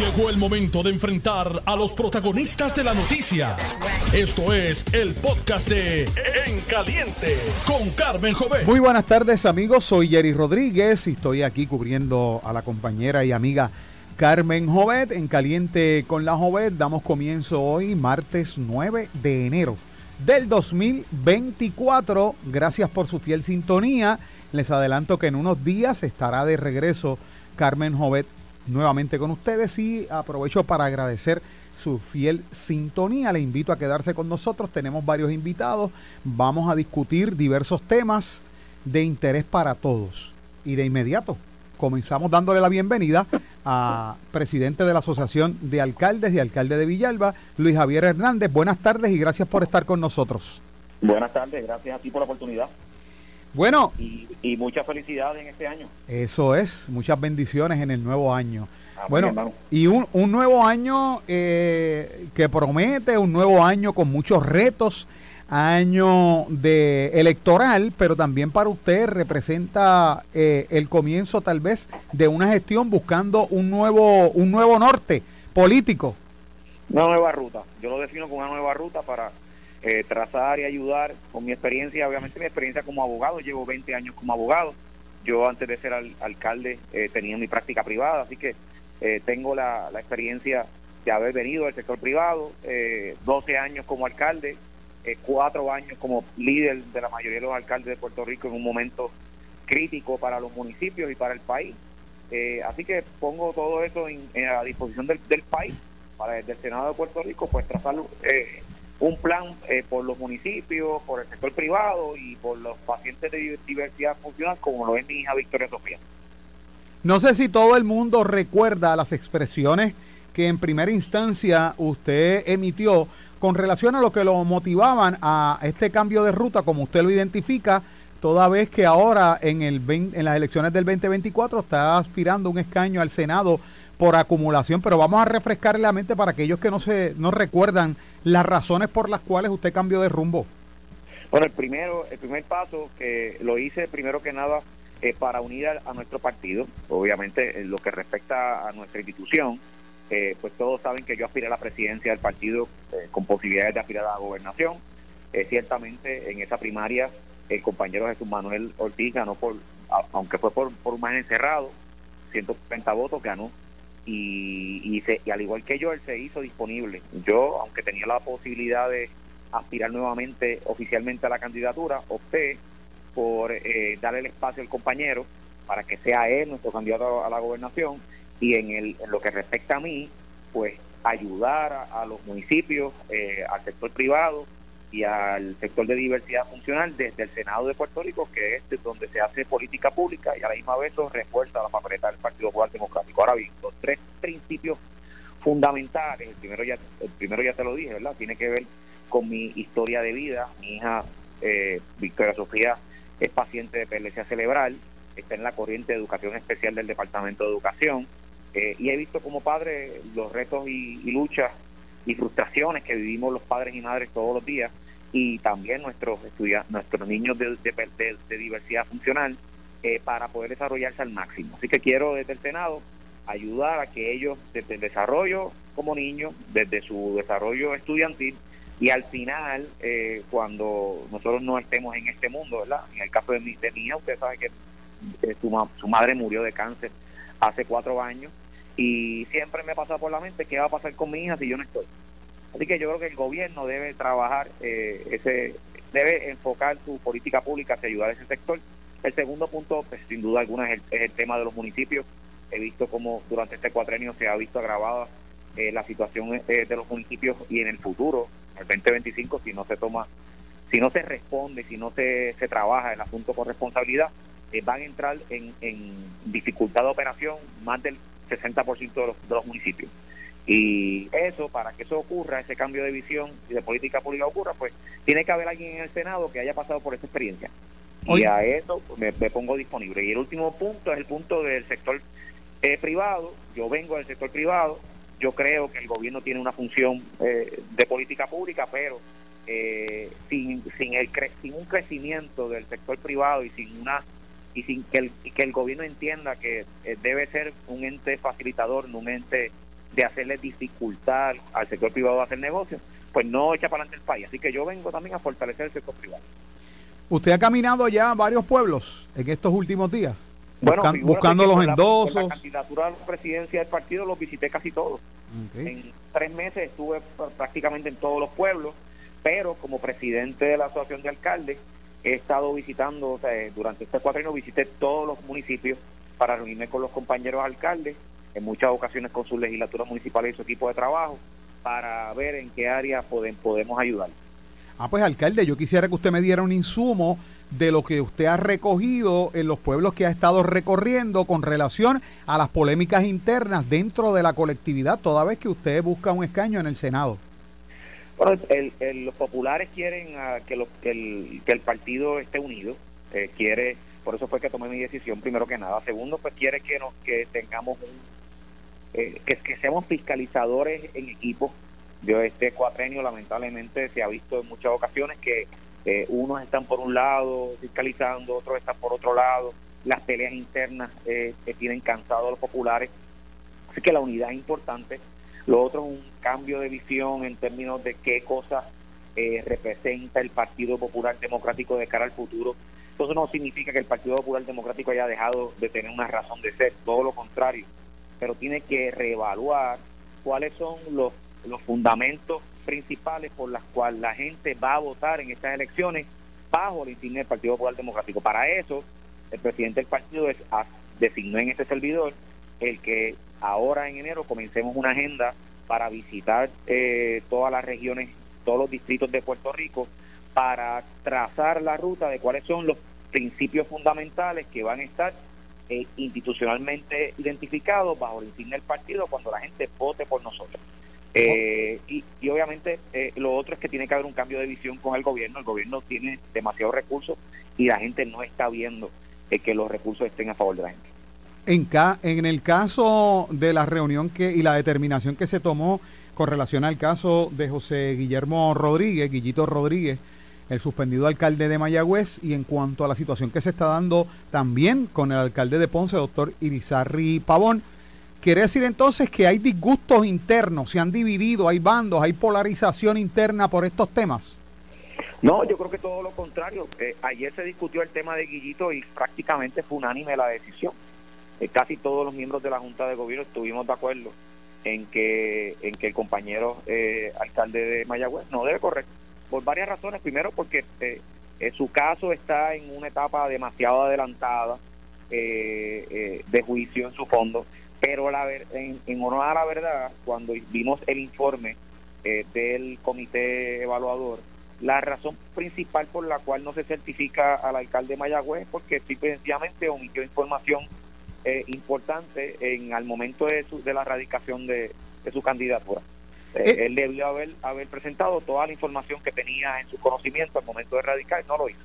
Llegó el momento de enfrentar a los protagonistas de la noticia. Esto es el podcast de En Caliente con Carmen Jovet. Muy buenas tardes amigos, soy Jerry Rodríguez y estoy aquí cubriendo a la compañera y amiga Carmen Jovet en Caliente con la Jovet. Damos comienzo hoy, martes 9 de enero del 2024. Gracias por su fiel sintonía. Les adelanto que en unos días estará de regreso Carmen Jovet nuevamente con ustedes y aprovecho para agradecer su fiel sintonía. Le invito a quedarse con nosotros. Tenemos varios invitados. Vamos a discutir diversos temas de interés para todos. Y de inmediato comenzamos dándole la bienvenida a presidente de la Asociación de Alcaldes y Alcalde de Villalba, Luis Javier Hernández. Buenas tardes y gracias por estar con nosotros. Buenas tardes, gracias a ti por la oportunidad. Bueno. Y, y muchas felicidades en este año. Eso es, muchas bendiciones en el nuevo año. Bueno, y un, un, nuevo año eh, que promete, un nuevo año con muchos retos, año de electoral, pero también para usted representa eh, el comienzo tal vez de una gestión buscando un nuevo, un nuevo norte político. Una nueva ruta, yo lo defino como una nueva ruta para eh, trazar y ayudar con mi experiencia, obviamente mi experiencia como abogado, llevo 20 años como abogado, yo antes de ser alcalde eh, tenía mi práctica privada, así que eh, tengo la, experiencia de haber venido del sector privado, 12 años como alcalde, cuatro años como líder de la mayoría de los alcaldes de Puerto Rico en un momento crítico para los municipios y para el país. así que pongo todo eso en, a disposición del, del país para desde el Senado de Puerto Rico pues trazar eh, un plan eh, por los municipios, por el sector privado y por los pacientes de diversidad funcional, como lo es mi hija Victoria Sofía. No sé si todo el mundo recuerda las expresiones que en primera instancia usted emitió con relación a lo que lo motivaban a este cambio de ruta, como usted lo identifica, toda vez que ahora en, el en las elecciones del 2024 está aspirando un escaño al Senado por acumulación, pero vamos a refrescarle la mente para aquellos que no se no recuerdan las razones por las cuales usted cambió de rumbo. Bueno, el primero, el primer paso que lo hice primero que nada eh, para unir a, nuestro partido, obviamente en lo que respecta a nuestra institución, eh, pues todos saben que yo aspiré a la presidencia del partido eh, con posibilidades de aspirar a la gobernación. ciertamente en esa primaria el compañero Jesús Manuel Ortiz ganó por, aunque fue por, por un margen cerrado, 130 votos ganó y, y, al igual que yo, él se hizo disponible. Yo, aunque tenía la posibilidad de aspirar nuevamente oficialmente a la candidatura, opté por eh, darle el espacio al compañero para que sea él nuestro candidato a la gobernación y en, el, en lo que respecta a mí, pues ayudar a, los municipios, eh, al sector privado y al sector de diversidad funcional desde el Senado de Puerto Rico, que es donde se hace política pública y a la misma vez eso refuerza la papeleta del Partido Popular Democrático. Ahora bien, los tres principios fundamentales, el primero ya, el primero ya te lo dije, ¿verdad? Tiene que ver con mi historia de vida. Mi hija eh, Victoria Sofía es paciente de epilepsia cerebral, está en la corriente de educación especial del Departamento de Educación eh, y he visto como padre los retos y luchas y frustraciones que vivimos los padres y madres todos los días y también nuestros estudiantes, nuestros niños de, de, diversidad funcional eh, para poder desarrollarse al máximo. Así que quiero desde el Senado ayudar a que ellos desde el desarrollo como niños, desde su desarrollo estudiantil y al final eh, cuando nosotros no estemos en este mundo, ¿verdad? En el caso de mi, de mi hija, usted sabe que su, su madre murió de cáncer hace cuatro años y siempre me pasa por la mente qué va a pasar con mi hija si yo no estoy. Así que yo creo que el gobierno debe trabajar, eh, ese debe enfocar su política pública hacia ayudar a ese sector. El segundo punto, pues, sin duda alguna, es el, tema de los municipios. He visto como durante este cuatrenio se ha visto agravada eh, la situación eh, de los municipios y en el futuro, el 2025, si no se toma, si no se responde, si no se, trabaja el asunto con responsabilidad, van a entrar en, en dificultad de operación más del 60% de de los municipios. Y eso, para que eso ocurra, ese cambio de visión y de política pública ocurra, pues tiene que haber alguien en el Senado que haya pasado por esa experiencia. Y a eso me, pongo disponible. Y el último punto es el punto del sector eh, privado. Yo vengo del sector privado. Yo creo que el gobierno tiene una función eh, de política pública, pero eh, sin, sin, el sin un crecimiento del sector privado y sin una y sin que el, que el gobierno entienda que eh, debe ser un ente facilitador, no un ente de hacerle dificultad al sector privado hacer negocios, pues no echa para adelante el país. Así que yo vengo también a fortalecer el sector privado. ¿Usted ha caminado ya a varios pueblos en estos últimos días? Bueno, buscando los endosos. La, la candidatura a la presidencia del partido los visité casi todos. En tres meses estuve prácticamente en todos los pueblos, pero como presidente de la Asociación de Alcaldes he estado visitando, o sea, durante este cuatro años visité todos los municipios para reunirme con los compañeros alcaldes, en muchas ocasiones con sus legislaturas municipales y su equipo de trabajo, para ver en qué área podemos ayudar. Ah, pues alcalde, yo quisiera que usted me diera un insumo de lo que usted ha recogido en los pueblos que ha estado recorriendo con relación a las polémicas internas dentro de la colectividad, toda vez que usted busca un escaño en el Senado. Bueno, los populares quieren ah, que, el, que, el, partido esté unido, eh, quiere, por eso fue que tomé mi decisión primero que nada. Segundo, pues quiere que nos que tengamos un, eh, que, que seamos fiscalizadores en equipo. De este cuatrenio lamentablemente se ha visto en muchas ocasiones que eh, unos están por un lado fiscalizando, otros están por otro lado, las peleas internas eh, que tienen cansados a los populares. Así que la unidad es importante. Lo otro es un cambio de visión en términos de qué cosas eh, representa el Partido Popular Democrático de cara al futuro. Eso no significa que el Partido Popular Democrático haya dejado de tener una razón de ser, todo lo contrario, pero tiene que reevaluar cuáles son los, los fundamentos principales por las cuales la gente va a votar en estas elecciones bajo el insignia del Partido Popular Democrático. Para eso, el presidente del partido es, designó en este servidor el que ahora en enero comencemos una agenda para visitar eh, todas las regiones, todos los distritos de Puerto Rico, para trazar la ruta de cuáles son los principios fundamentales que van a estar eh, institucionalmente identificados bajo el insignia del partido cuando la gente vote por nosotros. Eh, y, obviamente eh, lo otro es que tiene que haber un cambio de visión con el gobierno. El gobierno tiene demasiados recursos y la gente no está viendo eh, que los recursos estén a favor de la gente. En, en el caso de la reunión que y la determinación que se tomó con relación al caso de José Guillermo Rodríguez, Guillito Rodríguez, el suspendido alcalde de Mayagüez, y en cuanto a la situación que se está dando también con el alcalde de Ponce, doctor Irizarri Pavón, Quiere decir entonces que hay disgustos internos, se han dividido, hay bandos, hay polarización interna por estos temas. No, yo creo que todo lo contrario. Eh, ayer se discutió el tema de Guillito y prácticamente fue unánime la decisión. Eh, casi todos los miembros de la Junta de Gobierno estuvimos de acuerdo en que en que el compañero eh, alcalde de Mayagüez no debe correr por varias razones. Primero, porque su caso está en una etapa demasiado adelantada de juicio en su fondo pero la, en, en honor a la verdad, cuando vimos el informe eh, del comité evaluador, la razón principal por la cual no se certifica al alcalde Mayagüez es porque sencillamente omitió información eh, importante en al momento de, su, de la radicación de, su candidatura. Eh, él debió haber, haber presentado toda la información que tenía en su conocimiento al momento de radicar, no lo hizo.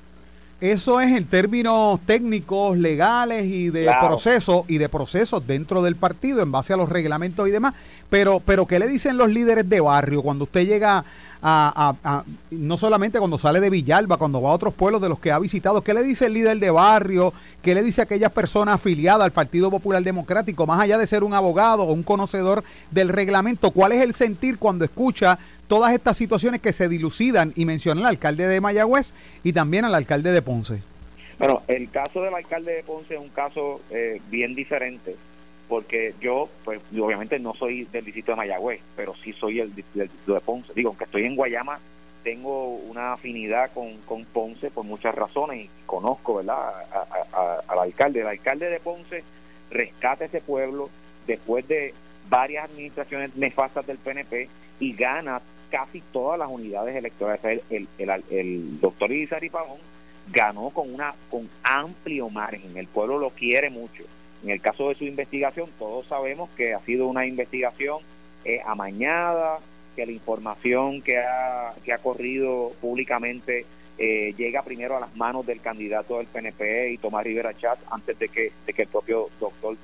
Eso es en términos técnicos, legales y de procesos y de procesos dentro del partido en base a los reglamentos y demás. Pero, pero ¿qué le dicen los líderes de barrio cuando usted llega a, no solamente cuando sale de Villalba, cuando va a otros pueblos de los que ha visitado, ¿qué le dice el líder de barrio? ¿Qué le dice a aquella persona afiliada al Partido Popular Democrático, más allá de ser un abogado o un conocedor del reglamento? ¿Cuál es el sentir cuando escucha todas estas situaciones que se dilucidan y menciona al alcalde de Mayagüez y también al alcalde de Ponce? Bueno, el caso del alcalde de Ponce es un caso eh, bien diferente porque yo, pues, obviamente no soy del distrito de Mayagüez, pero sí soy el del distrito de Ponce. Digo, aunque estoy en Guayama, tengo una afinidad con, con Ponce por muchas razones y conozco, ¿verdad?, al alcalde. El alcalde de Ponce rescata ese pueblo después de varias administraciones nefastas del PNP y gana casi todas las unidades electorales. El, el, el, doctor Irizarry Pavón ganó con una con amplio margen. El pueblo lo quiere mucho en el caso de su investigación, todos sabemos que ha sido una investigación eh, amañada, que la información que ha, que ha corrido públicamente eh, llega primero a las manos del candidato del PNP y Tomás Rivera Chat antes de que, de que el propio doctor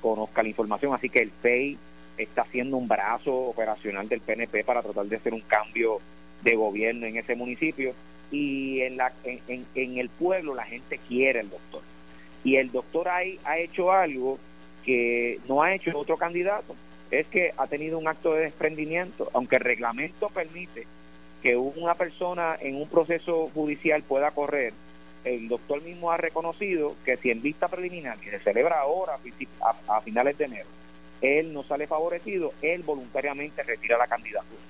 conozca la información. Así que el PEI está haciendo un brazo operacional del PNP para tratar de hacer un cambio de gobierno en ese municipio y en, la, en, en el pueblo la gente quiere al doctor y el doctor ahí ha hecho algo que no ha hecho otro candidato. es que ha tenido un acto de desprendimiento, aunque el reglamento permite que una persona en un proceso judicial pueda correr, el doctor mismo ha reconocido que si en vista preliminar, que se celebra ahora a, finales de enero, él no sale favorecido, él voluntariamente retira la candidatura.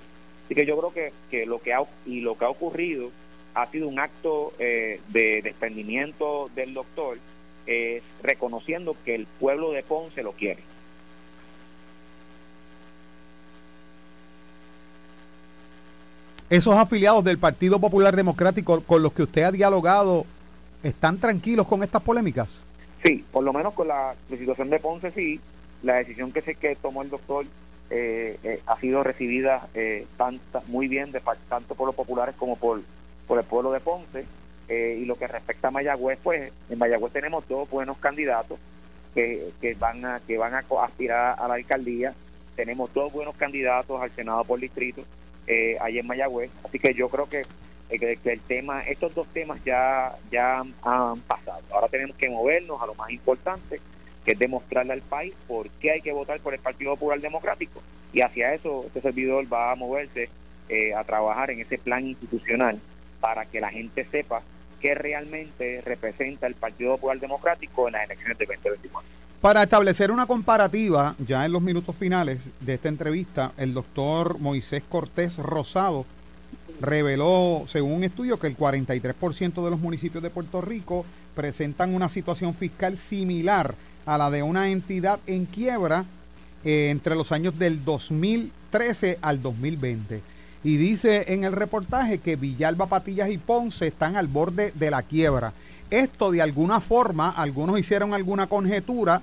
Así que yo creo que, que lo que ha, y lo que ha ocurrido ha sido un acto eh, de desprendimiento del doctor, eh, reconociendo que el pueblo de Ponce lo quiere. esos afiliados del Partido Popular Democrático con los que usted ha dialogado están tranquilos con estas polémicas? Sí, por lo menos con la, situación de Ponce sí, la decisión que se que tomó el doctor eh, eh, ha sido recibida eh, muy bien de tanto por los populares como por, por el pueblo de Ponce. Y lo que respecta a Mayagüez, pues en Mayagüez tenemos dos buenos candidatos que, que van a que van a aspirar a la alcaldía. Tenemos dos buenos candidatos al Senado por distrito eh, en Mayagüez. Así que yo creo que, eh, que, el tema, estos dos temas ya, ya han, pasado. Ahora tenemos que movernos a lo más importante, que es demostrarle al país por qué hay que votar por el Partido Popular Democrático. Y hacia eso este servidor va a moverse eh, a trabajar en ese plan institucional para que la gente sepa qué realmente representa el Partido Popular Democrático en las elecciones de 2024. Para establecer una comparativa, ya en los minutos finales de esta entrevista, el doctor Moisés Cortés Rosado reveló, según un estudio, que el 43% de los municipios de Puerto Rico presentan una situación fiscal similar a la de una entidad en quiebra eh, entre los años del 2013 al 2020. Y dice en el reportaje que Villalba, Patillas y Ponce están al borde de la quiebra. Esto de alguna forma, algunos hicieron alguna conjetura,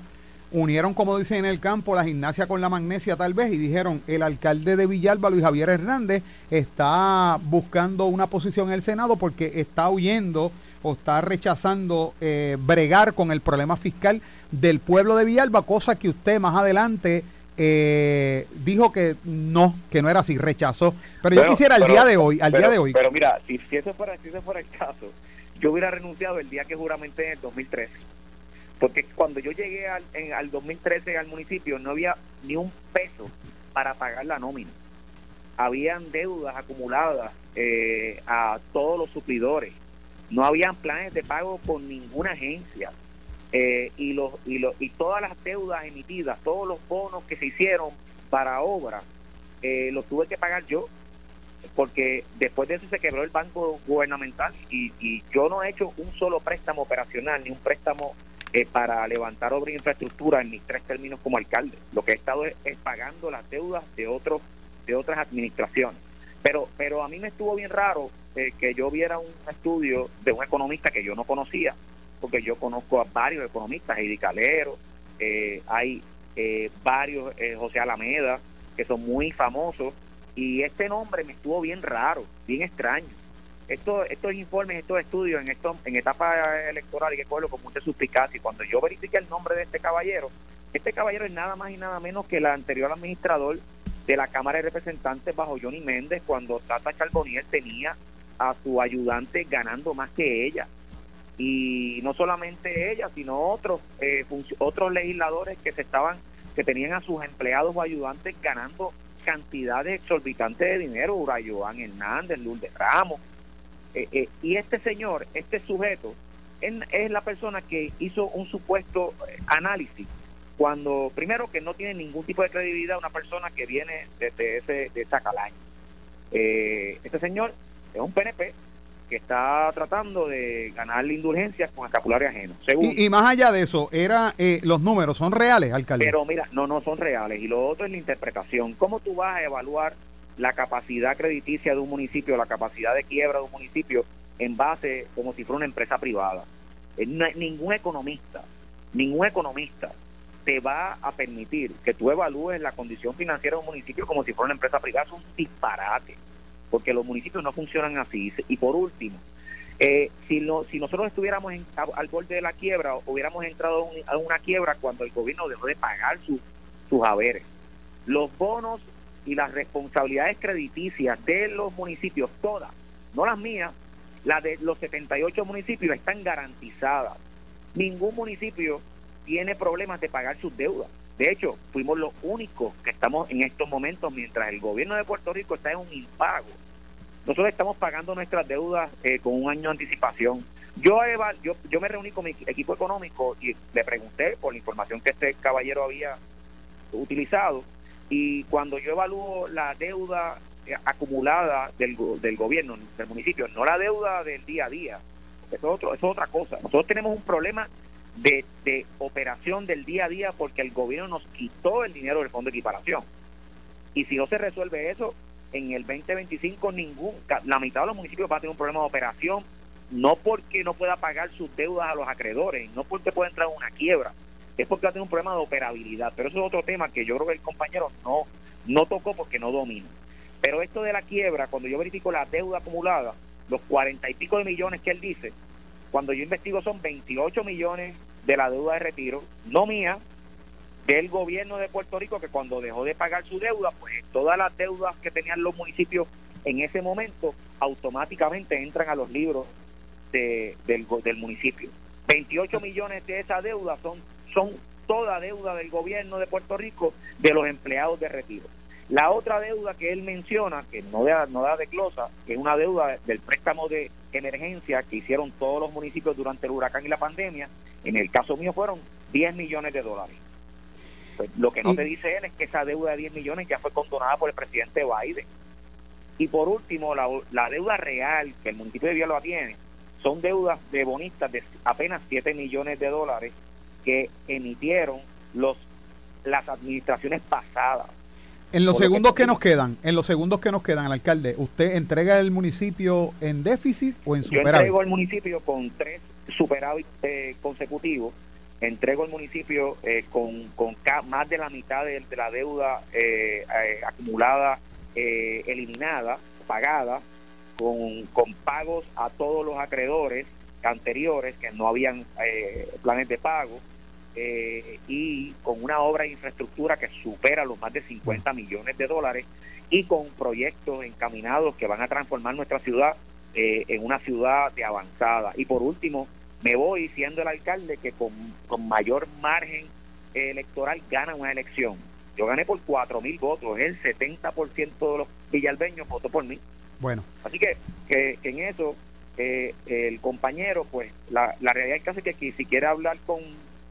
unieron, como dicen en el campo, la gimnasia con la magnesia tal vez y dijeron, el alcalde de Villalba, Luis Javier Hernández, está buscando una posición en el Senado porque está huyendo o está rechazando eh, bregar con el problema fiscal del pueblo de Villalba, cosa que usted más adelante eh, dijo que no, que no era así, rechazó. Pero, yo quisiera al día de hoy, al día de hoy. Pero mira, si, si, eso fuera, si eso fuera el caso, yo hubiera renunciado el día que juramenté en el 2013. Porque cuando yo llegué al, en, al 2013 al municipio no había ni un peso para pagar la nómina. Habían deudas acumuladas eh, a todos los suplidores. No habían planes de pago con ninguna agencia. Eh, y, los, y, los, y todas las deudas emitidas, todos los bonos que se hicieron para obras, eh, los tuve que pagar yo porque después de eso se quebró el banco gubernamental y, yo no he hecho un solo préstamo operacional ni un préstamo eh, para levantar obra e infraestructura en mis tres términos como alcalde. Lo que he estado es, pagando las deudas de otros de otras administraciones. Pero pero a mí me estuvo bien raro eh, que yo viera un estudio de un economista que yo no conocía, porque yo conozco a varios economistas, Heidi Calero, eh, hay varios, José Alameda, que son muy famosos y este nombre me estuvo bien raro, bien extraño. Esto, estos informes, estos estudios en esto, en etapa electoral hay que cogerlo con mucha suspicacia. Y cuando yo verifiqué el nombre de este caballero, este caballero es nada más y nada menos que el anterior administrador de la Cámara de Representantes bajo Johnny Méndez, cuando Tata Charbonier tenía a su ayudante ganando más que ella. Y no solamente ella, sino otros eh, otros legisladores que se estaban que tenían a sus empleados o ayudantes ganando cantidades exorbitantes de dinero, Urayoan Hernández, Lourdes Ramos. Eh, eh, y este señor, este sujeto, es, la persona que hizo un supuesto eh, análisis cuando, primero, que no tiene ningún tipo de credibilidad una persona que viene desde ese, de esa calaña. este señor es un PNP, que está tratando de ganar la indulgencia con escapulario ajeno. Y, más allá de eso, era eh, los números son reales, alcalde. Pero mira, no, no son reales. Y lo otro es la interpretación. ¿Cómo tú vas a evaluar la capacidad crediticia de un municipio, la capacidad de quiebra de un municipio en base como si fuera una empresa privada? Eh, ningún economista, ningún economista te va a permitir que tú evalúes la condición financiera de un municipio como si fuera una empresa privada. Es un disparate porque los municipios no funcionan así. Y por último, eh, si, no, nosotros estuviéramos al borde de la quiebra, hubiéramos entrado a una quiebra cuando el gobierno dejó de pagar sus haberes. Los bonos y las responsabilidades crediticias de los municipios, todas, no las mías, las de los 78 municipios están garantizadas. Ningún municipio tiene problemas de pagar sus deudas. De hecho, fuimos los únicos que estamos en estos momentos, mientras el gobierno de Puerto Rico está en un impago. Nosotros estamos pagando nuestras deudas eh, con un año de anticipación. Yo, yo, yo me reuní con mi equipo económico y le pregunté por la información que este caballero había utilizado y cuando yo evalúo la deuda eh, acumulada del, del gobierno, del municipio, no la deuda del día a día, eso es, otro, eso es otra cosa. Nosotros tenemos un problema de, de operación del día a día porque el gobierno nos quitó el dinero del fondo de equiparación. Y si no se resuelve eso, en el 2025 ningún, la mitad de los municipios va a tener un problema de operación, no porque no pueda pagar sus deudas a los acreedores, no porque pueda entrar en una quiebra, es porque va a tener un problema de operabilidad. Pero eso es otro tema que yo creo que el compañero no, no tocó porque no domina. Pero esto de la quiebra, cuando yo verifico la deuda acumulada, los cuarenta y pico de millones que él dice, cuando yo investigo son 28 millones de la deuda de retiro, no mía, del gobierno de Puerto Rico, que cuando dejó de pagar su deuda, pues todas las deudas que tenían los municipios en ese momento automáticamente entran a los libros de, del, municipio. 28 millones de esa deuda son, son toda deuda del gobierno de Puerto Rico de los empleados de retiro. La otra deuda que él menciona, que no da, no da de que es una deuda del préstamo de emergencia que hicieron todos los municipios durante el huracán y la pandemia, en el caso mío fueron 10 millones de dólares. Pues, lo que no te dice él es que esa deuda de 10 millones ya fue condonada por el presidente Biden. Y por último, la, la deuda real que el municipio de Villalba tiene son deudas de bonistas de apenas 7 millones de dólares que emitieron los las administraciones pasadas. En los segundos que, nos quedan, en los segundos que nos quedan, el alcalde, ¿usted entrega el municipio en déficit o en superávit? Yo entrego el municipio con tres superávit eh, consecutivos. Entrego el municipio eh, con, con más de la mitad de, la deuda eh, acumulada, eliminada, pagada, con, con pagos a todos los acreedores anteriores que no habían planes de pago eh, y con una obra de infraestructura que supera los más de 50 millones de dólares y con proyectos encaminados que van a transformar nuestra ciudad eh, en una ciudad de avanzada. Y por último, me voy siendo el alcalde que con, mayor margen electoral gana una elección. Yo gané por 4 mil votos, el 70% de los villalbeños votó por mí. Bueno. Así que, que, en eso eh, el compañero, pues la, la realidad es que, que si quiere hablar con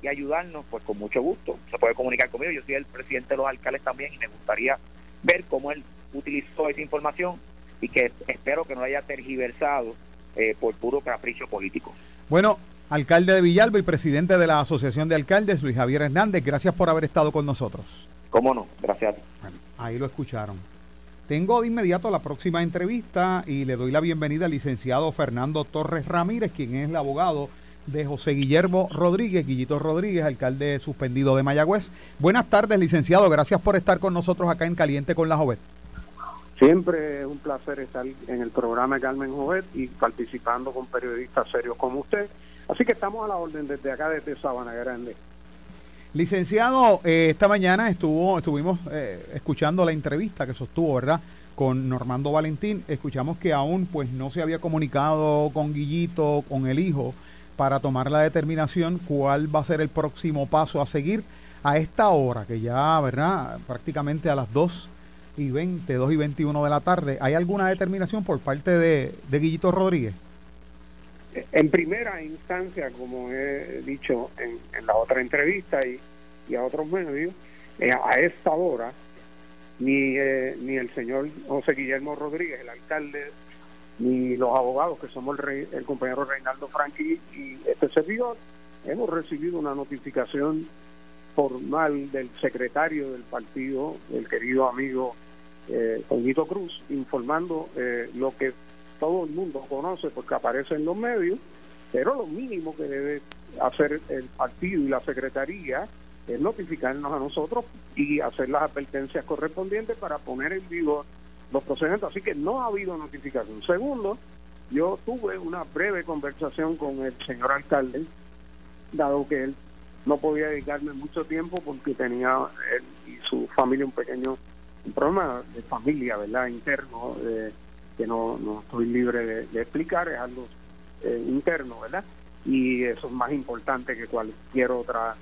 y ayudarnos, pues con mucho gusto. Se puede comunicar conmigo. Yo soy el presidente de los alcaldes también y me gustaría ver cómo él utilizó esa información y que espero que no haya tergiversado eh, por puro capricho político. Bueno, alcalde de Villalba y presidente de la Asociación de Alcaldes, Luis Javier Hernández, gracias por haber estado con nosotros. ¿Cómo no? Gracias. ahí lo escucharon. Tengo de inmediato la próxima entrevista y le doy la bienvenida al licenciado Fernando Torres Ramírez, quien es el abogado de José Guillermo Rodríguez, Guillito Rodríguez, alcalde suspendido de Mayagüez. Buenas tardes, licenciado. Gracias por estar con nosotros acá en Caliente con la Jovet. Siempre es un placer estar en el programa de Carmen Jovet y participando con periodistas serios como usted. Así que estamos a la orden desde acá, desde Sabana Grande. Licenciado, eh, esta mañana estuvo, estuvimos eh, escuchando la entrevista que sostuvo, ¿verdad? Con Normando Valentín. Escuchamos que aún pues no se había comunicado con Guillito, con el hijo, para tomar la determinación cuál va a ser el próximo paso a seguir a esta hora, que ya, ¿verdad? Prácticamente a las 2 y 20, 2 y 21 de la tarde. ¿Hay alguna determinación por parte de, de Guillito Rodríguez? En primera instancia, como he dicho en, la otra entrevista y, a otros medios, eh, a esta hora, ni, eh, ni el señor José Guillermo Rodríguez, el alcalde ni los abogados, que somos el, el compañero Reinaldo Franqui y este servidor, hemos recibido una notificación formal del secretario del partido, el querido amigo eh, Cruz, informando eh, lo que todo el mundo conoce porque aparece en los medios, pero lo mínimo que debe hacer el partido y la secretaría es notificarnos a nosotros y hacer las advertencias correspondientes para poner en vigor los procedimientos, así que no ha habido notificación. Segundo, yo tuve una breve conversación con el señor alcalde, dado que él no podía dedicarme mucho tiempo porque tenía él y su familia un pequeño problema de familia, ¿verdad? Interno, eh, que no, estoy libre de, explicar, es algo eh, interno, ¿verdad? Y eso es más importante que cualquier otra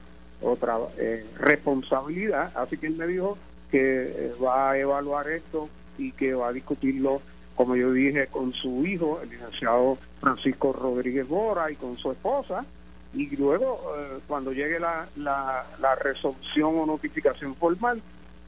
otra eh, responsabilidad. Así que él me dijo que eh, va a evaluar esto y que va a discutirlo, como yo dije, con su hijo, el licenciado Francisco Rodríguez Bora, y con su esposa. Y luego, eh, cuando llegue la, la, la, resolución o notificación formal,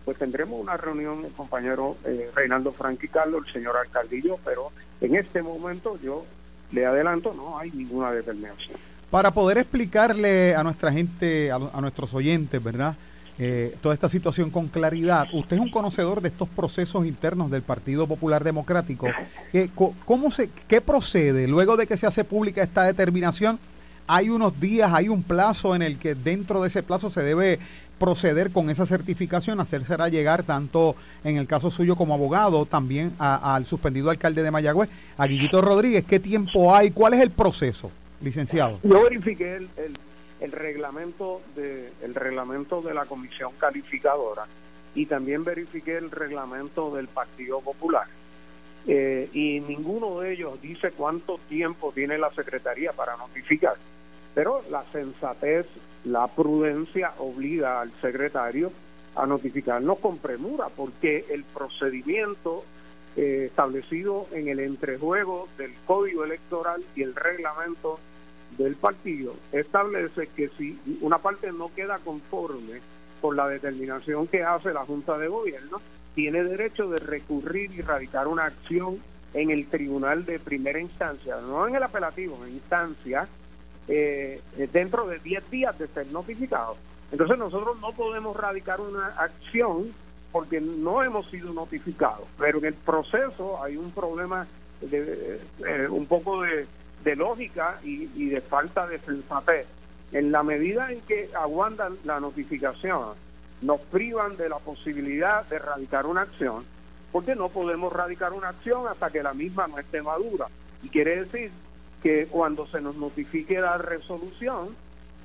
pues tendremos una reunión, el compañero eh, Reinaldo Franqui Carlos, el señor alcaldillo, pero en este momento yo le adelanto, no hay ninguna determinación. Para poder explicarle a nuestra gente, a, nuestros oyentes, ¿verdad? Eh, toda esta situación con claridad. Usted es un conocedor de estos procesos internos del Partido Popular Democrático. ¿Qué, cómo se, ¿Qué procede luego de que se hace pública esta determinación? Hay unos días, hay un plazo en el que dentro de ese plazo se debe proceder con esa certificación, hacérsela llegar tanto en el caso suyo como abogado, también al suspendido alcalde de Mayagüez, a Guillito Rodríguez. ¿Qué tiempo hay? ¿Cuál es el proceso? licenciado? Yo verifiqué el, reglamento de el reglamento de la comisión calificadora y también verifiqué el reglamento del Partido Popular. Eh, y ninguno de ellos dice cuánto tiempo tiene la Secretaría para notificar. Pero la sensatez, la prudencia obliga al secretario a notificarnos con premura, porque el procedimiento eh, establecido en el entrejuego del Código Electoral y el reglamento del partido establece que si una parte no queda conforme con la determinación que hace la Junta de Gobierno, tiene derecho de recurrir y radicar una acción en el tribunal de primera instancia, no en el apelativo, en instancia, eh, dentro de 10 días de ser notificado. Entonces nosotros no podemos radicar una acción porque no hemos sido notificados, pero en el proceso hay un problema eh, un poco de, lógica y, de falta de sensatez. En la medida en que aguantan la notificación, nos privan de la posibilidad de radicar una acción, porque no podemos radicar una acción hasta que la misma no esté madura. Y quiere decir que cuando se nos notifique la resolución,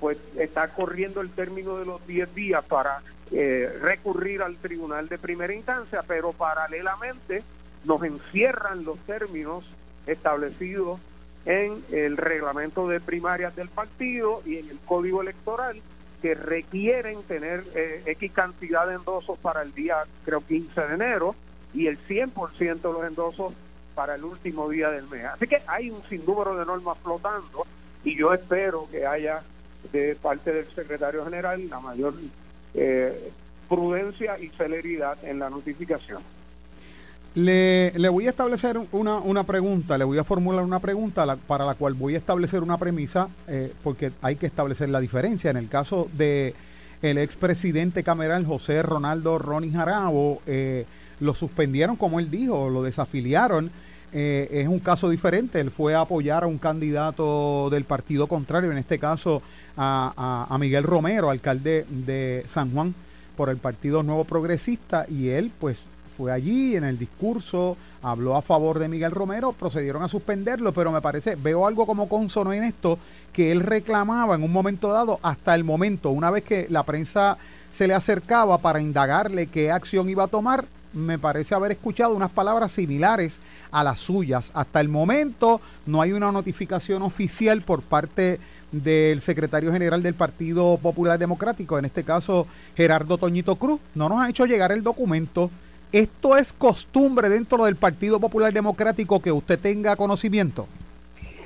pues está corriendo el término de los 10 días para eh, recurrir al tribunal de primera instancia, pero paralelamente nos encierran los términos establecidos en el reglamento de primarias del partido y en el código electoral que requieren tener eh, X cantidad de endosos para el día, creo, 15 de enero y el 100% de los endosos para el último día del mes. Así que hay un sinnúmero de normas flotando y yo espero que haya de parte del secretario general la mayor eh, prudencia y celeridad en la notificación. Le, le voy a establecer una, una, pregunta, le voy a formular una pregunta para la cual voy a establecer una premisa, eh, porque hay que establecer la diferencia. En el caso de el expresidente cameral José Ronaldo Ronnie Jarabo, eh, lo suspendieron, como él dijo, lo desafiliaron. Eh, es un caso diferente. Él fue a apoyar a un candidato del partido contrario, en este caso a, Miguel Romero, alcalde de San Juan por el Partido Nuevo Progresista, y él pues fue allí en el discurso, habló a favor de Miguel Romero, procedieron a suspenderlo, pero me parece, veo algo como consono en esto, que él reclamaba en un momento dado, hasta el momento, una vez que la prensa se le acercaba para indagarle qué acción iba a tomar, me parece haber escuchado unas palabras similares a las suyas. Hasta el momento no hay una notificación oficial por parte del secretario general del Partido Popular Democrático, en este caso Gerardo Toñito Cruz. No nos ha hecho llegar el documento. ¿Esto es costumbre dentro del Partido Popular Democrático que usted tenga conocimiento?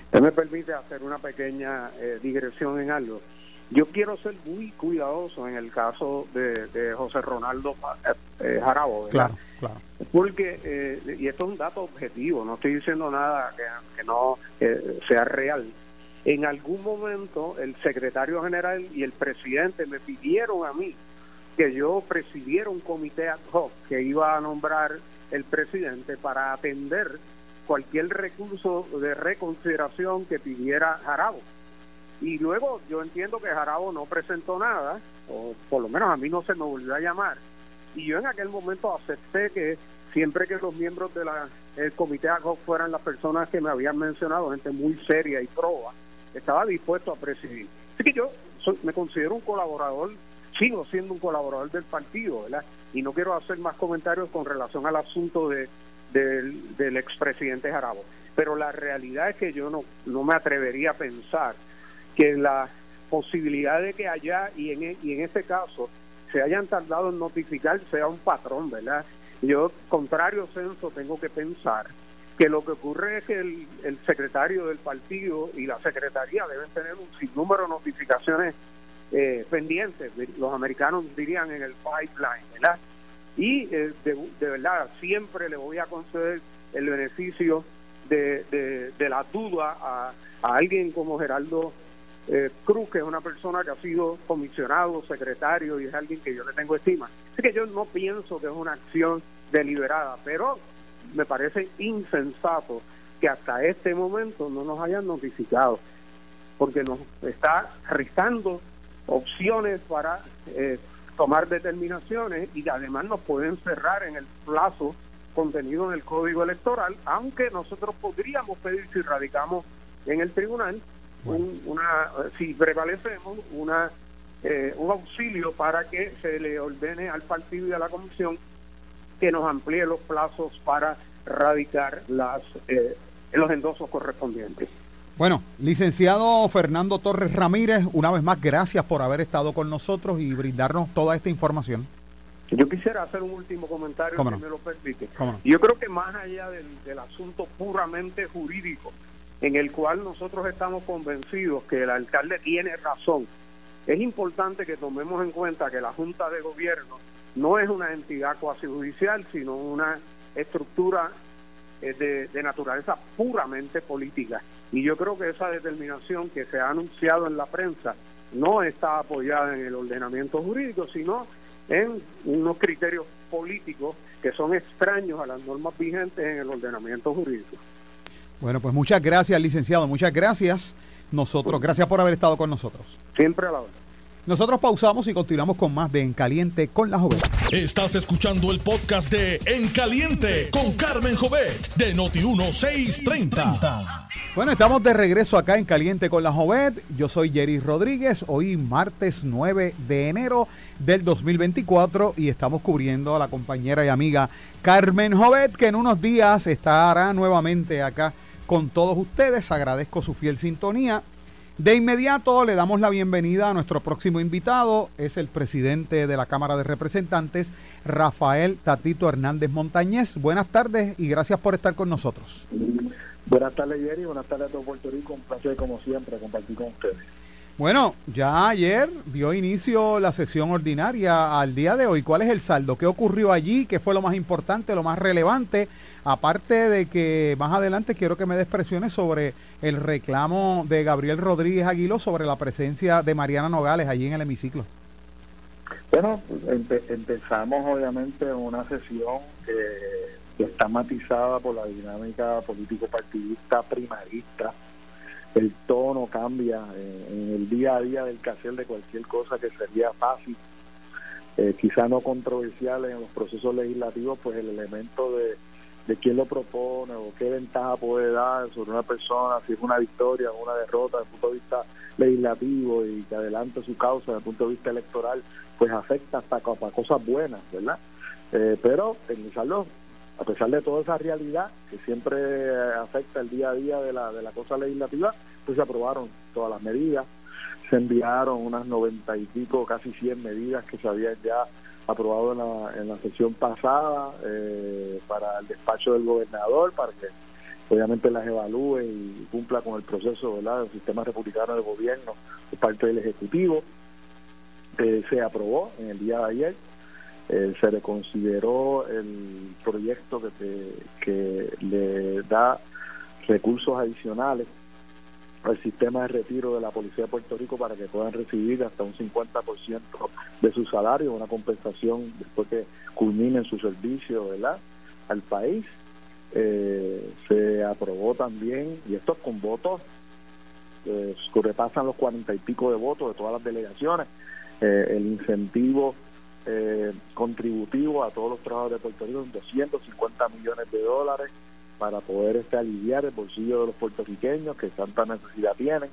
Usted me permite hacer una pequeña eh, digresión en algo. Yo quiero ser muy cuidadoso en el caso de, José Ronaldo eh, eh, Jarabo, Claro, claro. Porque, eh, y esto es un dato objetivo, no estoy diciendo nada que, no sea real. En algún momento el secretario general y el presidente me pidieron a mí que yo presidiera un comité ad hoc que iba a nombrar el presidente para atender cualquier recurso de reconsideración que pidiera Jarabo. Y luego yo entiendo que Jarabo no presentó nada, o por lo menos a mí no se me volvió a llamar. Y yo en aquel momento acepté que siempre que los miembros del comité ACO fueran las personas que me habían mencionado, gente muy seria y proba, estaba dispuesto a presidir. Así que yo me considero un colaborador, sigo siendo un colaborador del partido, ¿verdad? Y no quiero hacer más comentarios con relación al asunto de, del, del expresidente Jarabo. Pero la realidad es que yo no, no me atrevería a pensar que la posibilidad de que allá y en, e, y en ese caso se hayan tardado en notificar sea un patrón, ¿verdad? Yo, contrario censo, tengo que pensar que lo que ocurre es que el, secretario del partido y la secretaría deben tener un sinnúmero de notificaciones eh, pendientes, los americanos dirían en el pipeline, ¿verdad? Y eh, de, verdad, siempre le voy a conceder el beneficio de, de, la duda a, a, alguien como Geraldo eh, Cruz, que es una persona que ha sido comisionado, secretario y es alguien que yo le tengo estima. Así que yo no pienso que es una acción deliberada, pero me parece insensato que hasta este momento no nos hayan notificado, porque nos está restando opciones para eh, tomar determinaciones y además nos pueden cerrar en el plazo contenido en el código electoral, aunque nosotros podríamos pedir si radicamos en el tribunal una si prevalecemos una eh, un auxilio para que se le ordene al partido y a la comisión que nos amplíe los plazos para radicar las eh, los endosos correspondientes. Bueno, licenciado Fernando Torres Ramírez, una vez más, gracias por haber estado con nosotros y brindarnos toda esta información. Yo quisiera hacer un último comentario, si me lo permite. Yo creo que más allá del, del asunto puramente jurídico, en el cual nosotros estamos convencidos que el alcalde tiene razón, es importante que tomemos en cuenta que la Junta de Gobierno no es una entidad cuasi judicial, sino una estructura eh, de, naturaleza puramente política. Y yo creo que esa determinación que se ha anunciado en la prensa no está apoyada en el ordenamiento jurídico, sino en unos criterios políticos que son extraños a las normas vigentes en el ordenamiento jurídico. Bueno, pues muchas gracias, licenciado, muchas gracias. Nosotros, gracias por haber estado con nosotros. Siempre a la hora. Nosotros pausamos y continuamos con más de En Caliente con la Jovet. Estás escuchando el podcast de En Caliente con Carmen Jovet de Noti1630. Bueno, estamos de regreso acá en Caliente con la Jovet. Yo soy Jerry Rodríguez. Hoy martes 9 de enero del 2024 y estamos cubriendo a la compañera y amiga Carmen Jovet que en unos días estará nuevamente acá con todos ustedes. Agradezco su fiel sintonía de inmediato le damos la bienvenida a nuestro próximo invitado, es el presidente de la Cámara de Representantes, Rafael Tatito Hernández Montañez. Buenas tardes y gracias por estar con nosotros. Buenas tardes, Jerry. Buenas tardes a todo Puerto Rico. Un placer, como siempre, compartir con ustedes. Bueno, ya ayer dio inicio la sesión ordinaria al día de hoy. ¿Cuál es el saldo? ¿Qué ocurrió allí? ¿Qué fue lo más importante, lo más relevante? Aparte de que más adelante quiero que me des presiones sobre el reclamo de Gabriel Rodríguez Aguilo sobre la presencia de Mariana Nogales allí en el hemiciclo. Bueno, empezamos obviamente una sesión que está matizada por la dinámica político-partidista primarista el tono cambia eh, en el día a día del quehacer de cualquier cosa que sería fácil, eh, quizá no controversial en los procesos legislativos, pues el elemento de, de quién lo propone o qué ventaja puede dar sobre una persona, si es una victoria o una derrota desde el punto de vista legislativo y que adelante su causa desde el punto de vista electoral, pues afecta hasta cosas buenas, ¿verdad? Eh, pero en salud a pesar de toda esa realidad que siempre afecta el día a día de la, de la cosa legislativa, pues se aprobaron todas las medidas, se enviaron unas noventa y pico, casi 100 medidas que se habían ya aprobado en la, en la sesión pasada eh, para el despacho del gobernador, para que obviamente las evalúe y cumpla con el proceso del sistema republicano de gobierno por parte del Ejecutivo. Eh, se aprobó en el día de ayer eh, se le consideró el proyecto que, que le da recursos adicionales al sistema de retiro de la Policía de Puerto Rico para que puedan recibir hasta un 50% de su salario, una compensación después que culminen su servicio ¿verdad? al país. Eh, se aprobó también, y esto con votos eh, que repasan los cuarenta y pico de votos de todas las delegaciones, el incentivo eh, contributivo a todos los trabajadores de Puerto Rico, 250 millones de dólares para poder este, aliviar el bolsillo de los puertorriqueños que tanta necesidad tienen.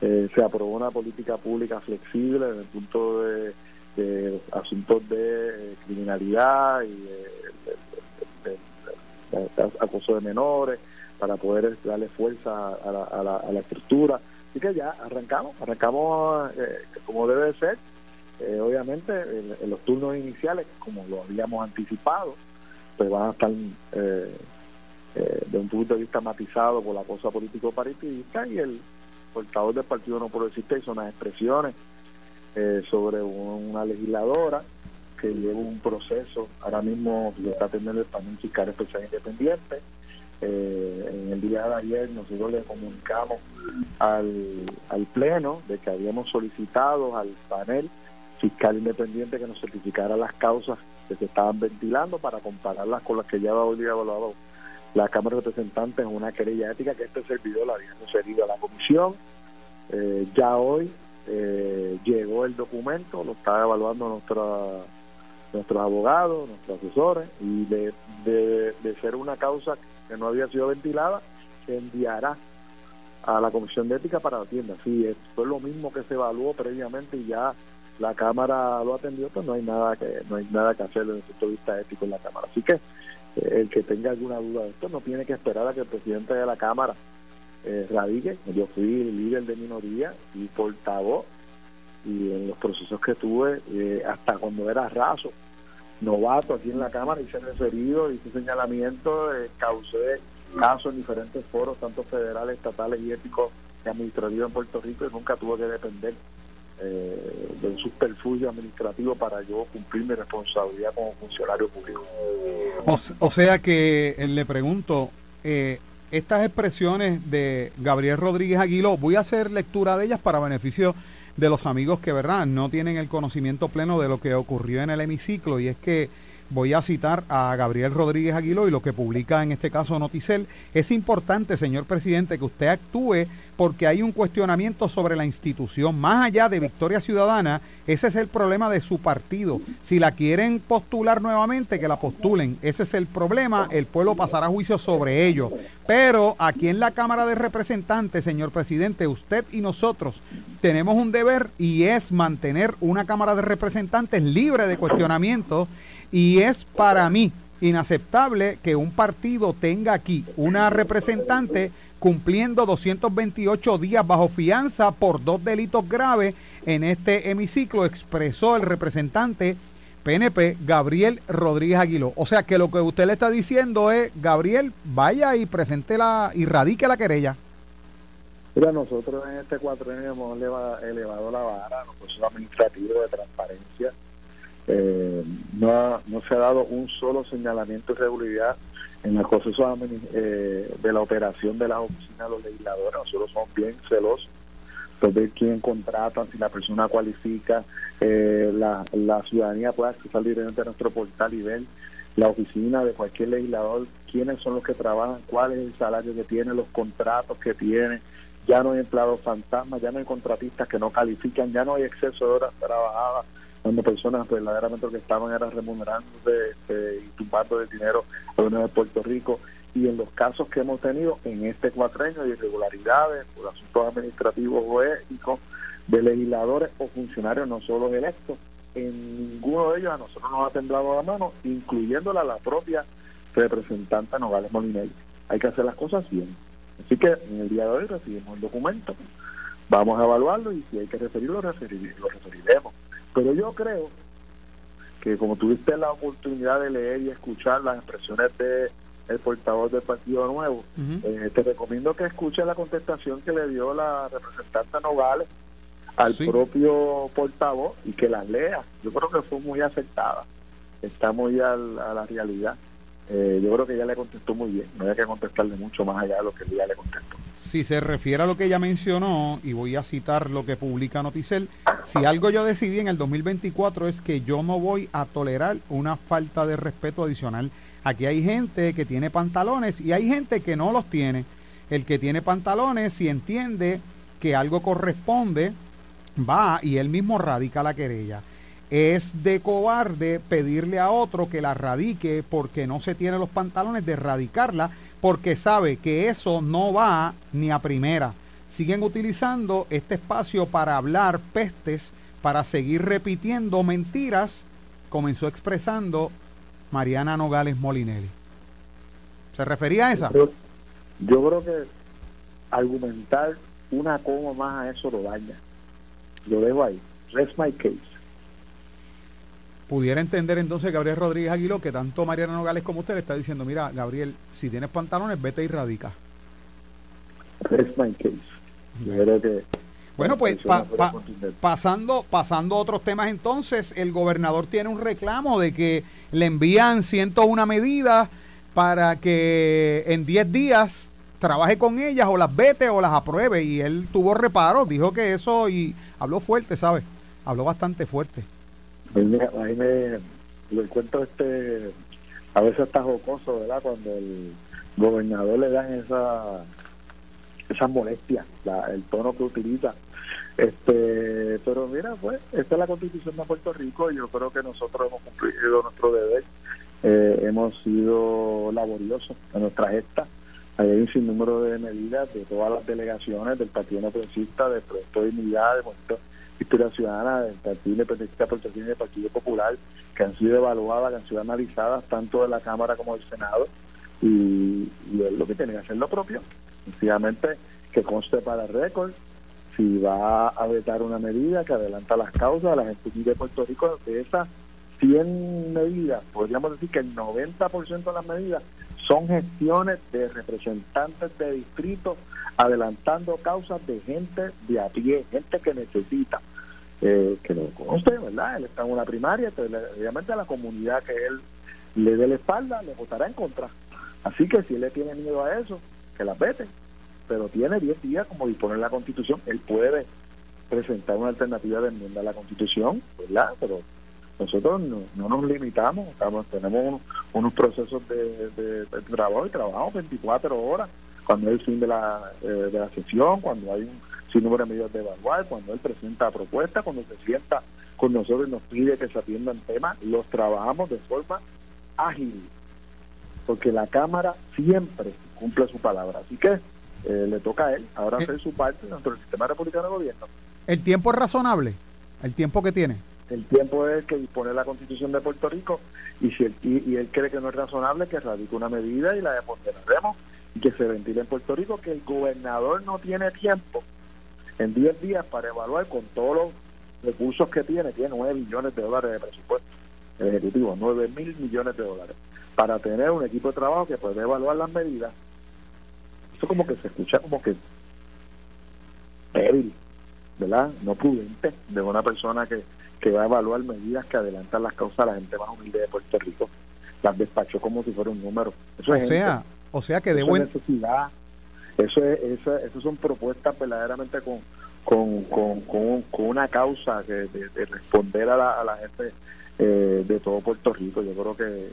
Eh, se aprobó una política pública flexible desde el punto de, asuntos de eh, criminalidad y de, acoso de menores para poder darle fuerza a la, a la, estructura. Así que ya arrancamos, arrancamos eh, como debe ser. Eh, obviamente, en, los turnos iniciales, como lo habíamos anticipado, pues van a estar eh, de un punto de vista matizado por la cosa político partidista y el portador del Partido No Progresista hizo unas expresiones sobre una legisladora que lleva un proceso, ahora mismo lo está teniendo el panel fiscal especial independiente, eh, en el día de ayer nosotros le comunicamos al Pleno de que habíamos solicitado al panel fiscal independiente que nos certificara las causas que se estaban ventilando para compararlas con las que ya había evaluado la Cámara de Representantes en una querella ética que este servidor la había sugerido a la comisión. Eh, ya hoy eh, llegó el documento, lo está evaluando nuestra, nuestros abogados, nuestros asesores, y de, de, de ser una causa que no había sido ventilada, se enviará a la Comisión de Ética para la tienda. Si fue lo mismo que se evaluó previamente y ya la Cámara lo atendió, pues no hay nada que no hay nada que hacer desde el punto de vista ético en la Cámara. Así que eh, el que tenga alguna duda de esto no tiene que esperar a que el presidente de la Cámara eh, radique. Yo fui líder de minoría y portavoz y en los procesos que tuve, eh, hasta cuando era raso, novato aquí en la Cámara, hice referido, hice señalamiento, causé casos en diferentes foros, tanto federales, estatales y éticos y administrativos en Puerto Rico y nunca tuve que depender eh, de un administrativo para yo cumplir mi responsabilidad como funcionario público. O, sea que eh, le pregunto, eh, estas expresiones de Gabriel Rodríguez Aguiló, voy a hacer lectura de ellas para beneficio de los amigos que, ¿verdad?, no tienen el conocimiento pleno de lo que ocurrió en el hemiciclo y es que voy a citar a Gabriel Rodríguez Aguiló y lo que publica en este caso Noticel. Es importante, señor presidente, que usted actúe porque hay un cuestionamiento sobre la institución. Más allá de Victoria Ciudadana, ese es el problema de su partido. Si la quieren postular nuevamente, que la postulen. Ese es el problema. El pueblo pasará juicio sobre ello. Pero aquí en la Cámara de Representantes, señor presidente, usted y nosotros tenemos un deber y es mantener una Cámara de Representantes libre de cuestionamiento y es para mí inaceptable que un partido tenga aquí una representante cumpliendo 228 días bajo fianza por dos delitos graves en este hemiciclo, expresó el representante PNP Gabriel Rodríguez Aguiló. O sea que lo que usted le está diciendo es, Gabriel, vaya y presente la y radique la querella. Mira, nosotros en este cuatro hemos elevado, la vara, los procesos administrativos de transparencia eh, no, no se ha dado un solo señalamiento de regularidad en el proceso eh, de la operación de las oficinas de los legisladores. Nosotros somos bien celosos de ver quién contrata, si la persona cualifica, eh, la, la ciudadanía puede acceder directamente a nuestro portal y ver la oficina de cualquier legislador, quiénes son los que trabajan, cuál es el salario que tiene, los contratos que tiene. Ya no hay empleados fantasmas, ya no hay contratistas que no califican, ya no hay exceso de horas trabajadas cuando personas verdaderamente lo que estaban era remunerando y tumbando de dinero a la de Puerto Rico. Y en los casos que hemos tenido en este cuatrenio de irregularidades por asuntos administrativos o éticos de legisladores o funcionarios no solo electos, en ninguno de ellos a nosotros nos ha temblado la mano, incluyéndola la propia representante Nogales Molinelli. Hay que hacer las cosas bien. Así que en el día de hoy recibimos el documento, vamos a evaluarlo y si hay que referirlo, lo referiremos. Pero yo creo que como tuviste la oportunidad de leer y escuchar las expresiones de el portavoz del Partido Nuevo, eh, te recomiendo que escuches la contestación que le dio la representante Nogales al propio portavoz y que las lea. Yo creo que fue muy aceptada. Está muy a la realidad. Eh, yo creo que ella le contestó muy bien. No hay que contestarle mucho más allá de lo que ella le contestó. Si se refiere a lo que ella mencionó, y voy a citar lo que publica Noticel, si algo yo decidí en el 2024 es que yo no voy a tolerar una falta de respeto adicional. Aquí hay gente que tiene pantalones y hay gente que no los tiene. El que tiene pantalones, si entiende que algo corresponde, va y él mismo radica la querella es de cobarde pedirle a otro que la radique porque no se tiene los pantalones de radicarla porque sabe que eso no va ni a primera. Siguen utilizando este espacio para hablar pestes, para seguir repitiendo mentiras, comenzó expresando Mariana Nogales Molinelli. ¿Se refería a esa? Yo, creo que argumentar una coma más a eso lo daña. Lo dejo ahí. Rest my case. Pudiera entender entonces Gabriel Rodríguez Aguiló que tanto Mariano Nogales como usted le está diciendo, mira, Gabriel, si tienes pantalones, vete y radica. Rest my case. Yo creo que bueno, pues pasando, pasando a otros temas entonces, el gobernador tiene un reclamo de que le envían 101 medidas para que en 10 días trabaje con ellas o las vete o las apruebe y él tuvo reparo, dijo que eso y habló fuerte, ¿sabes? Habló bastante fuerte. Ahí me, me cuento este, a veces está jocoso, ¿verdad? Cuando el gobernador le dan esa esa molestia, el tono que utiliza este, pero mira, pues, esta es la constitución de Puerto Rico y yo creo que nosotros hemos cumplido nuestro deber, eh, hemos sido laboriosos en nuestra gesta. Hay un sinnúmero de medidas de todas las delegaciones del Partido No del Proyecto de Dignidad, del Movimiento Historia Ciudadana, del Partido Independentista y del Partido Popular, que han sido evaluadas, que han sido analizadas tanto en la Cámara como en el Senado, y, es lo que tiene que hacer lo propio. Sencillamente que conste para récord si va a vetar una medida que adelanta las causas, la gente de Puerto Rico, de esas 100 medidas, podríamos decir que el 90% de las medidas son gestiones de representantes de distritos adelantando causas de gente de a pie, gente que necesita, eh, que lo conoce, ¿verdad? Él está en una primaria, obviamente a la comunidad que él le dé la espalda, le votará en contra. Así que si él le tiene miedo a eso, que las vete pero tiene 10 días como dispone la Constitución. Él puede presentar una alternativa de enmienda a la Constitución, ¿verdad? Pero nosotros no, nos limitamos, estamos, tenemos unos, procesos de, trabajo y trabajamos 24 horas cuando es el fin de la, eh, de la sesión, cuando hay un sinnúmero de medidas de evaluar, cuando él presenta propuestas, cuando se sienta con nosotros y nos pide que se atiendan temas, los trabajamos de forma ágil, porque la Cámara siempre cumple su palabra. Así que eh, le toca a él ahora eh. hacer su parte dentro del sistema republicano de gobierno. ¿El tiempo es razonable? ¿El tiempo que tiene? El tiempo es que dispone la constitución de Puerto Rico y si él, y, él cree que no es razonable, que radique una medida y la deponderaremos y que se ventile en Puerto Rico, que el gobernador no tiene tiempo en 10 días para evaluar con todos los recursos que tiene, tiene 9 millones de dólares de presupuesto ejecutivo, 9 mil millones de dólares, para tener un equipo de trabajo que puede evaluar las medidas eso como que se escucha como que débil, ¿verdad? No prudente de una persona que, que va a evaluar medidas que adelantan las causas a la gente más humilde de Puerto Rico. Las despachó como si fuera un número. Eso o sea, o sea que de buena necesidad. Eso es, eso, eso son propuestas verdaderamente con, con, con, con, una causa que de, responder a la, a la gente eh, de todo Puerto Rico. Yo creo que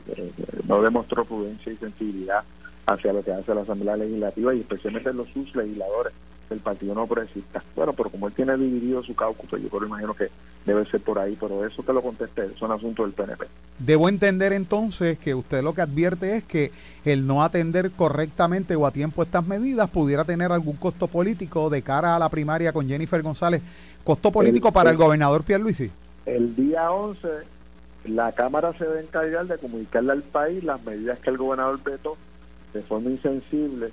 no demostró prudencia y sensibilidad hacia lo que hace la Asamblea Legislativa y especialmente los sus legisladores del Partido No Progresista. Bueno, pero como él tiene dividido su caucus, pues yo creo, imagino que debe ser por ahí, pero eso te lo contesté, son asuntos del PNP. Debo entender entonces que usted lo que advierte es que el no atender correctamente o a tiempo estas medidas pudiera tener algún costo político de cara a la primaria con Jennifer González, costo político para el, gobernador Pierluisi. El día 11 la Cámara se debe encargar de comunicarle al país las medidas que el gobernador vetó de forma insensible,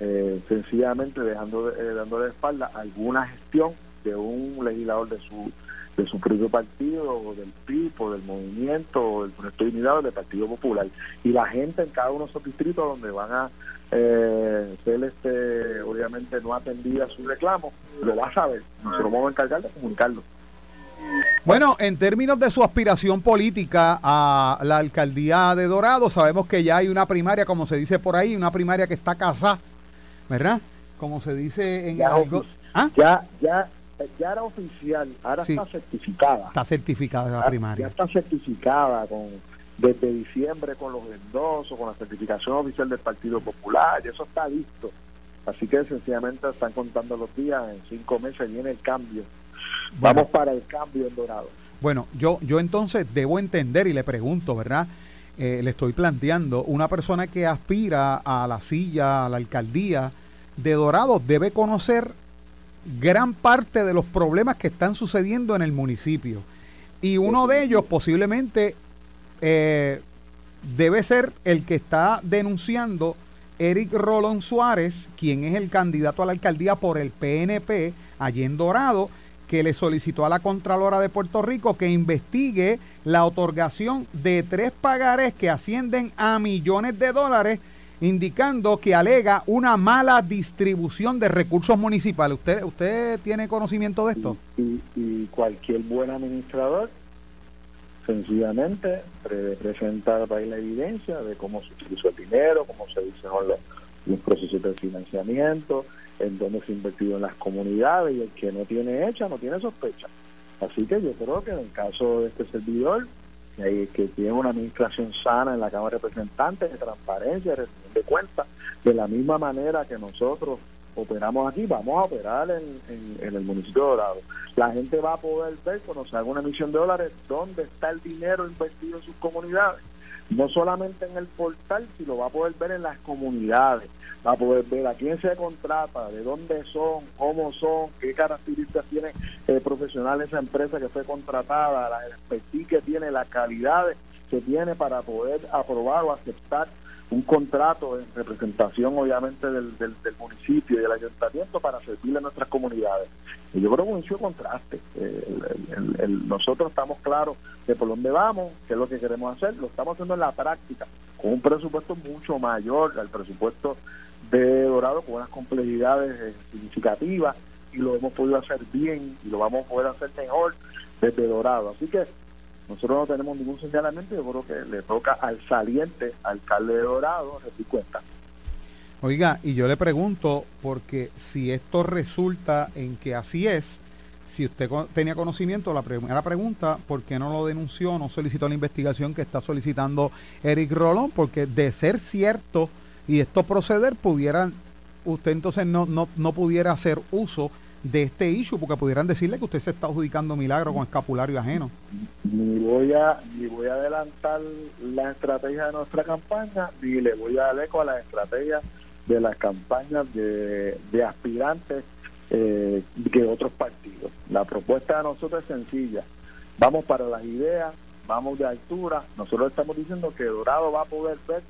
eh, sencillamente dejando eh, dándole espalda alguna gestión de un legislador de su de su propio partido o del PIB o del movimiento del Proyecto de Unidad del Partido Popular. Y la gente en cada uno de esos distritos donde van a eh, ser este obviamente no atendida su reclamo lo va a saber. Nosotros vamos a encargar de comunicarlo. Bueno, en términos de su aspiración política a la alcaldía de Dorado, sabemos que ya hay una primaria, como se dice por ahí, una primaria que está casada, ¿verdad? Como se dice en ya, ¿Ah? ya, ya, ya era oficial, ahora está certificada. Está certificada la primaria. Ya está certificada con desde diciembre con los endosos, con la certificación oficial del Partido Popular, y eso está listo. Así que sencillamente están contando los días, en cinco meses viene el cambio Vamos para el cambio en Dorado. Bueno, yo, yo entonces debo entender y le pregunto, ¿verdad? Eh, le estoy planteando, una persona que aspira a la silla, a la alcaldía de Dorado, debe conocer gran parte de los problemas que están sucediendo en el municipio. Y uno de ellos posiblemente eh, debe ser el que está denunciando Eric Rolón Suárez, quien es el candidato a la alcaldía por el PNP allí en Dorado, que le solicitó a la Contralora de Puerto Rico que investigue la otorgación de tres pagares que ascienden a millones de dólares, indicando que alega una mala distribución de recursos municipales. ¿Usted, usted tiene conocimiento de esto? Y, y cualquier buen administrador sencillamente presenta al país la evidencia de cómo se utilizó el dinero, cómo se los, los procesos de financiamiento, en dónde se ha invertido en las comunidades y el que no tiene hecha no tiene sospecha. Así que yo creo que en el caso de este servidor, que tiene una administración sana en la Cámara de Representantes, de transparencia, de de cuentas, de la misma manera que nosotros operamos aquí, vamos a operar en, en, el municipio de Dorado. La gente va a poder ver cuando se haga una emisión de dólares dónde está el dinero invertido en sus comunidades. No solamente en el portal, sino va a poder ver en las comunidades, va a poder ver a quién se contrata, de dónde son, cómo son, qué características tiene el profesional esa empresa que fue contratada, la expertise que tiene, las calidades que tiene para poder aprobar o aceptar un contrato en representación obviamente del, del, municipio y del ayuntamiento para servirle a nuestras comunidades. Y yo creo que un contraste. nosotros estamos claros de por dónde vamos, qué es lo que queremos hacer, lo estamos haciendo en la práctica, con un presupuesto mucho mayor al presupuesto de Dorado, con unas complejidades eh, significativas, y lo hemos podido hacer bien y lo vamos a poder hacer mejor desde Dorado. Así que nosotros no tenemos ningún señalamiento, yo creo que le toca al saliente alcalde de Dorado rendir cuenta. Oiga, y yo le pregunto, porque si esto resulta en que así es, si usted tenía conocimiento, la primera pregunta, ¿por qué no lo denunció, no solicitó la investigación que está solicitando Eric Rolón? Porque de ser cierto y esto proceder, pudiera, usted entonces no, no, no pudiera hacer uso de este issue, porque pudieran decirle que usted se está adjudicando milagro con escapulario ajeno. Ni voy a ni voy a adelantar la estrategia de nuestra campaña, ni le voy a dar eco a la estrategia de las campañas de, aspirantes eh, que otros partidos. La propuesta de nosotros es sencilla. Vamos para las ideas, vamos de altura. Nosotros estamos diciendo que Dorado va a poder ver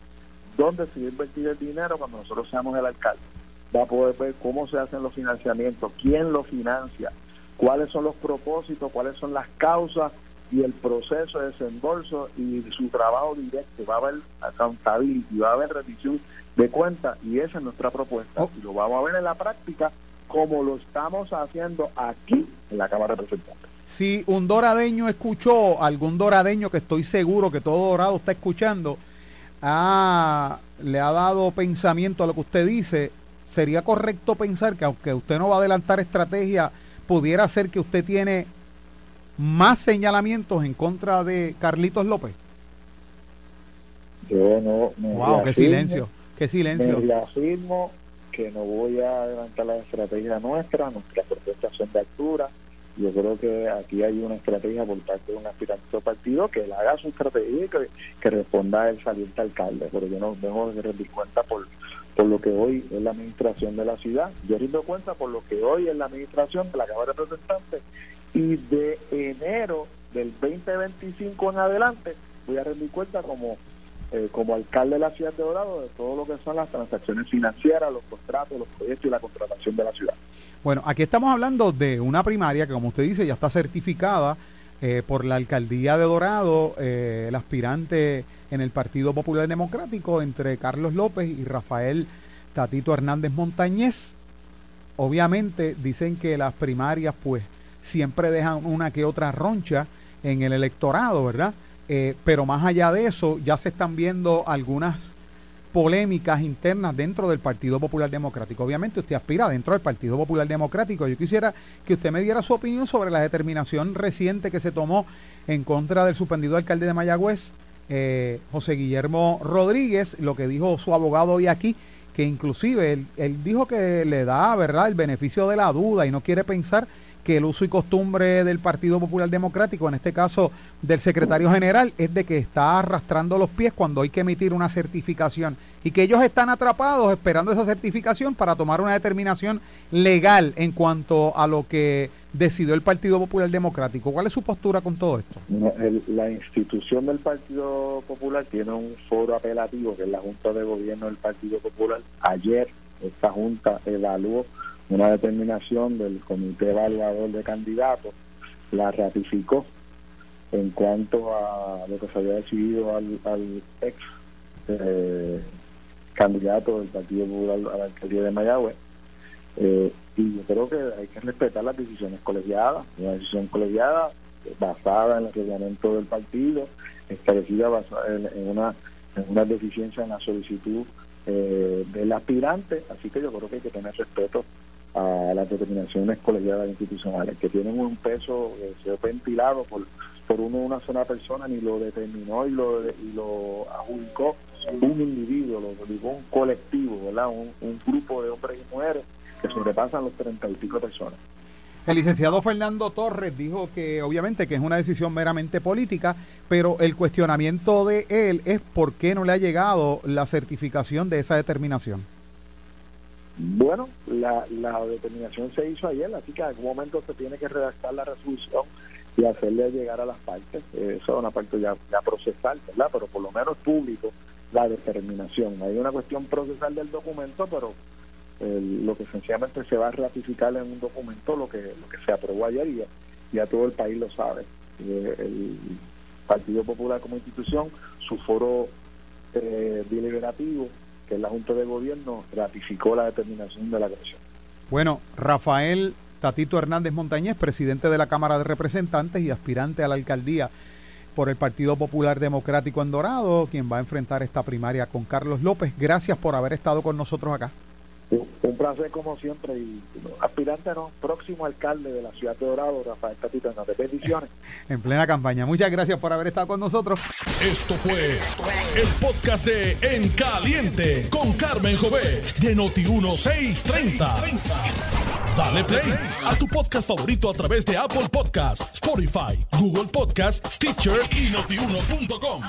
dónde se va a invertir el dinero cuando nosotros seamos el alcalde va a poder ver cómo se hacen los financiamientos, quién lo financia, cuáles son los propósitos, cuáles son las causas y el proceso de desembolso y su trabajo directo. Va a haber accountability, va a haber revisión de cuentas y esa es nuestra propuesta. Oh. Y lo vamos a ver en la práctica como lo estamos haciendo aquí en la Cámara de Representantes. Si un doradeño escuchó, algún doradeño que estoy seguro que todo dorado está escuchando, le ha dado pensamiento a lo que usted dice, ¿sería correcto pensar que aunque usted no va a adelantar estrategia, pudiera ser que usted tiene más señalamientos en contra de Carlitos López? Yo no Wow, qué silencio, qué silencio. Me afirmo que no voy a adelantar la estrategia nuestra, nuestra propuestas son de altura. Yo creo que aquí hay una estrategia por parte de un aspirante partido que él haga su estrategia y que, responda a el saliente alcalde, pero yo no dejo de rendir cuenta por por lo que hoy es la administración de la ciudad. Yo rindo cuenta por lo que hoy es la administración de la Cámara de Representantes y de enero del 2025 en adelante voy a rendir cuenta como eh, como alcalde de la ciudad de Dorado de todo lo que son las transacciones financieras, los contratos, los proyectos y la contratación de la ciudad. Bueno, aquí estamos hablando de una primaria que como usted dice ya está certificada eh, por la alcaldía de Dorado, eh, el aspirante en el Partido Popular Democrático entre Carlos López y Rafael Tatito Hernández Montañez. Obviamente dicen que las primarias pues siempre dejan una que otra roncha en el electorado, ¿verdad? Eh, pero más allá de eso, ya se están viendo algunas polémicas internas dentro del Partido Popular Democrático. Obviamente usted aspira dentro del Partido Popular Democrático. Yo quisiera que usted me diera su opinión sobre la determinación reciente que se tomó en contra del suspendido alcalde de Mayagüez, eh, José Guillermo Rodríguez, lo que dijo su abogado hoy aquí, que inclusive él, él, dijo que le da, ¿verdad?, el beneficio de la duda y no quiere pensar que el uso y costumbre del Partido Popular Democrático, en este caso del secretario general, es de que está arrastrando los pies cuando hay que emitir una certificación y que ellos están atrapados esperando esa certificación para tomar una determinación legal en cuanto a lo que decidió el Partido Popular Democrático. ¿Cuál es su postura con todo esto? la institución del Partido Popular tiene un foro apelativo que es la Junta de Gobierno del Partido Popular. Ayer esta Junta evaluó una determinación del Comité Evaluador de Candidatos, la ratificó en cuanto a lo que se había decidido al, ex eh, candidato del Partido Popular a la alcaldía de Mayagüez. Eh, y yo creo que hay que respetar las decisiones colegiadas, una decisión colegiada basada en el reglamento del partido, establecida en, una, en una deficiencia en la solicitud eh, del aspirante, así que yo creo que hay que tener respeto a las determinaciones colegiadas institucionales, que tienen un peso eh, se ventilado por, por uno una sola persona, ni lo determinó y lo, y lo adjudicó un individuo, lo adjudicó un colectivo, ¿verdad? Un, un grupo de hombres y mujeres que sobrepasan los treinta y pico personas. El licenciado Fernando Torres dijo que obviamente que es una decisión meramente política, pero el cuestionamiento de él es por qué no le ha llegado la certificación de esa determinación. Bueno, la, la determinación se hizo ayer, así que en algún momento se tiene que redactar la resolución y hacerle llegar a las partes. Eso es una parte ya, ya procesal, ¿verdad? Pero por lo menos público la determinación. Hay una cuestión procesal del documento, pero lo que sencillamente se va a ratificar en un documento lo que lo que se aprobó ayer y ya, todo el país lo sabe. Eh, el Partido Popular como institución, su foro eh, deliberativo, que la Junta de Gobierno, ratificó la determinación de la agresión. Bueno, Rafael Tatito Hernández Montañez, presidente de la Cámara de Representantes y aspirante a la alcaldía por el Partido Popular Democrático en Dorado, quien va a enfrentar esta primaria con Carlos López. Gracias por haber estado con nosotros acá. Un placer como siempre y aspirante no, próximo alcalde de la ciudad de Dorado, Rafael Tatito Hernández. Bendiciones. en plena campaña. Muchas gracias por haber estado con nosotros. Esto fue el podcast de En Caliente con Carmen Jovet de Noti 1630. Dale play a tu podcast favorito a través de Apple Podcasts, Spotify, Google Podcasts, Stitcher y notiuno.com.